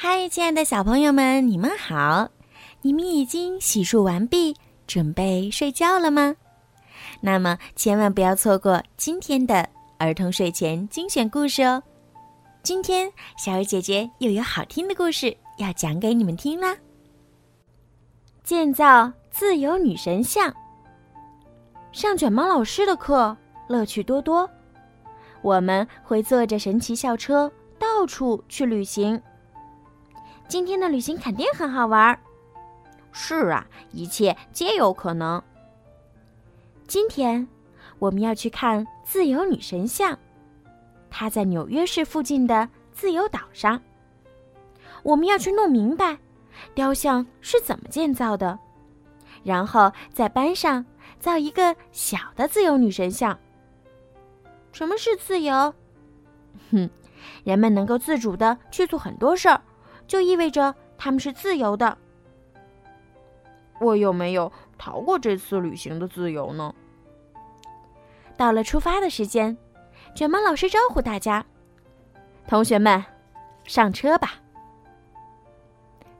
嗨，亲爱的小朋友们，你们好！你们已经洗漱完毕，准备睡觉了吗？那么千万不要错过今天的儿童睡前精选故事哦！今天小鱼姐姐又有好听的故事要讲给你们听啦。建造自由女神像，上卷毛老师的课乐趣多多，我们会坐着神奇校车到处去旅行。今天的旅行肯定很好玩儿。是啊，一切皆有可能。今天我们要去看自由女神像，它在纽约市附近的自由岛上。我们要去弄明白雕像是怎么建造的，然后在班上造一个小的自由女神像。什么是自由？哼，人们能够自主的去做很多事儿。就意味着他们是自由的。我有没有逃过这次旅行的自由呢？到了出发的时间，卷毛老师招呼大家：“同学们，上车吧！”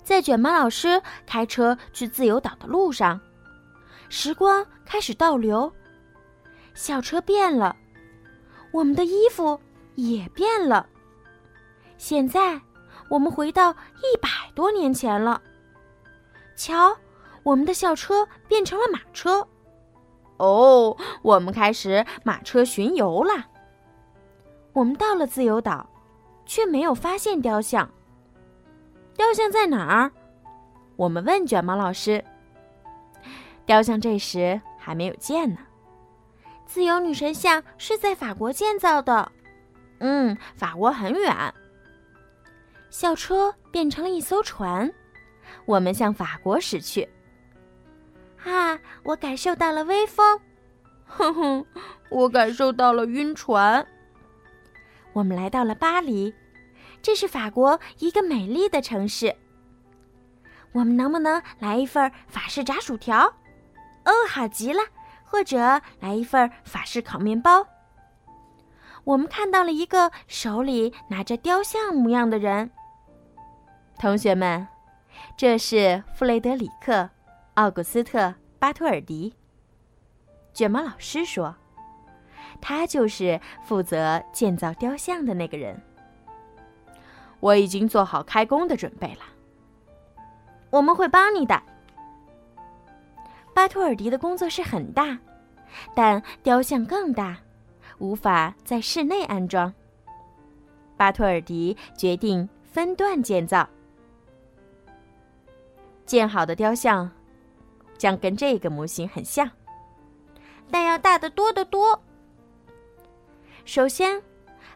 在卷毛老师开车去自由岛的路上，时光开始倒流，校车变了，我们的衣服也变了。现在。我们回到一百多年前了。瞧，我们的校车变成了马车。哦，我们开始马车巡游啦。我们到了自由岛，却没有发现雕像。雕像在哪儿？我们问卷毛老师。雕像这时还没有建呢。自由女神像是在法国建造的。嗯，法国很远。校车变成了一艘船，我们向法国驶去。啊，我感受到了微风，哼哼，我感受到了晕船。我们来到了巴黎，这是法国一个美丽的城市。我们能不能来一份法式炸薯条？哦，好极了！或者来一份法式烤面包。我们看到了一个手里拿着雕像模样的人。同学们，这是弗雷德里克·奥古斯特·巴托尔迪。卷毛老师说：“他就是负责建造雕像的那个人。”我已经做好开工的准备了。我们会帮你的。巴托尔迪的工作室很大，但雕像更大，无法在室内安装。巴托尔迪决定分段建造。建好的雕像将跟这个模型很像，但要大得多得多。首先，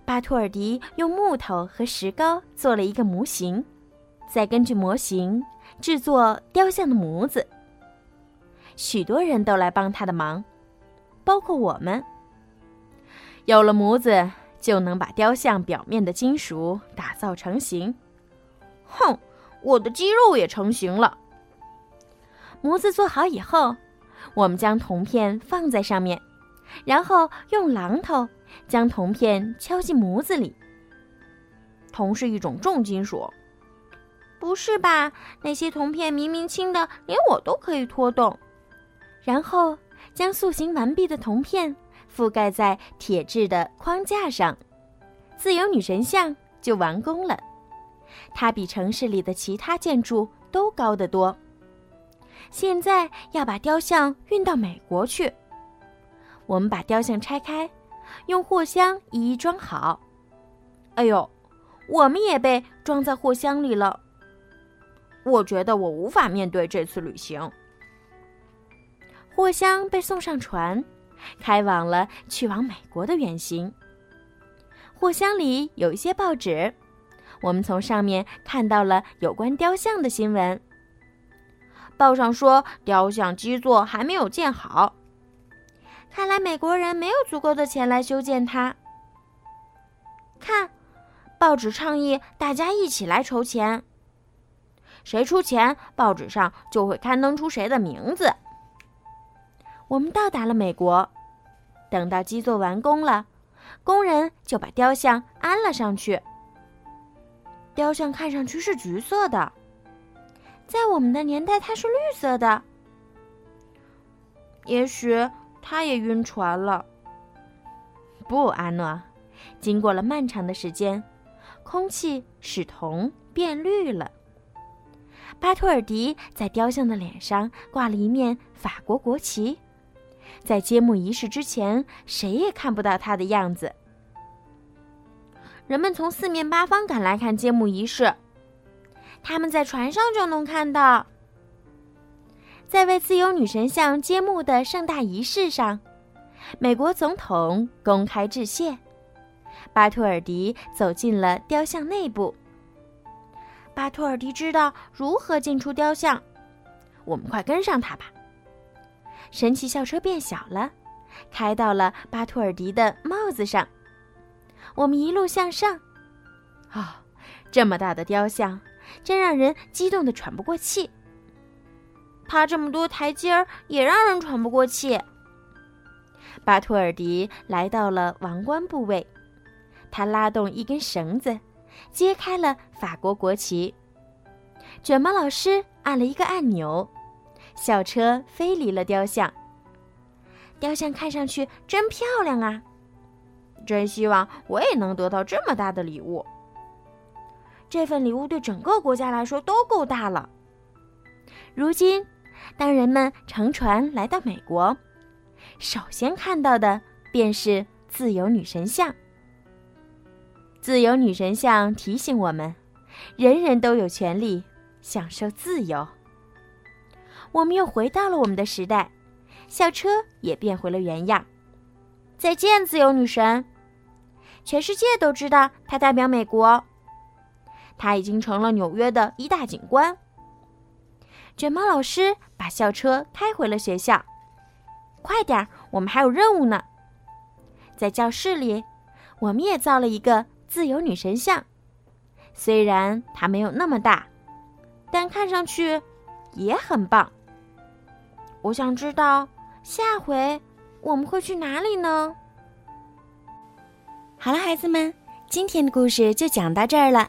巴托尔迪用木头和石膏做了一个模型，再根据模型制作雕像的模子。许多人都来帮他的忙，包括我们。有了模子，就能把雕像表面的金属打造成型。哼，我的肌肉也成型了。模子做好以后，我们将铜片放在上面，然后用榔头将铜片敲进模子里。铜是一种重金属，不是吧？那些铜片明明轻的，连我都可以拖动。然后将塑形完毕的铜片覆盖在铁质的框架上，自由女神像就完工了。它比城市里的其他建筑都高得多。现在要把雕像运到美国去。我们把雕像拆开，用货箱一一装好。哎呦，我们也被装在货箱里了。我觉得我无法面对这次旅行。货箱被送上船，开往了去往美国的远行。货箱里有一些报纸，我们从上面看到了有关雕像的新闻。报上说，雕像基座还没有建好。看来美国人没有足够的钱来修建它。看，报纸倡议大家一起来筹钱。谁出钱，报纸上就会刊登出谁的名字。我们到达了美国，等到基座完工了，工人就把雕像安了上去。雕像看上去是橘色的，在我们的年代它是绿色的。也许他也晕船了。不，阿诺，经过了漫长的时间，空气使铜变绿了。巴托尔迪在雕像的脸上挂了一面法国国旗，在揭幕仪式之前，谁也看不到他的样子。人们从四面八方赶来看揭幕仪式，他们在船上就能看到。在为自由女神像揭幕的盛大仪式上，美国总统公开致谢。巴托尔迪走进了雕像内部。巴托尔迪知道如何进出雕像，我们快跟上他吧。神奇校车变小了，开到了巴托尔迪的帽子上。我们一路向上。啊，这么大的雕像，真让人激动的喘不过气。爬这么多台阶儿，也让人喘不过气。巴托尔迪来到了王冠部位，他拉动一根绳子。揭开了法国国旗，卷毛老师按了一个按钮，校车飞离了雕像。雕像看上去真漂亮啊！真希望我也能得到这么大的礼物。这份礼物对整个国家来说都够大了。如今，当人们乘船来到美国，首先看到的便是自由女神像。自由女神像提醒我们：人人都有权利享受自由。我们又回到了我们的时代，校车也变回了原样。再见，自由女神！全世界都知道她代表美国，她已经成了纽约的一大景观。卷毛老师把校车开回了学校。快点儿，我们还有任务呢！在教室里，我们也造了一个。自由女神像，虽然它没有那么大，但看上去也很棒。我想知道下回我们会去哪里呢？好了，孩子们，今天的故事就讲到这儿了。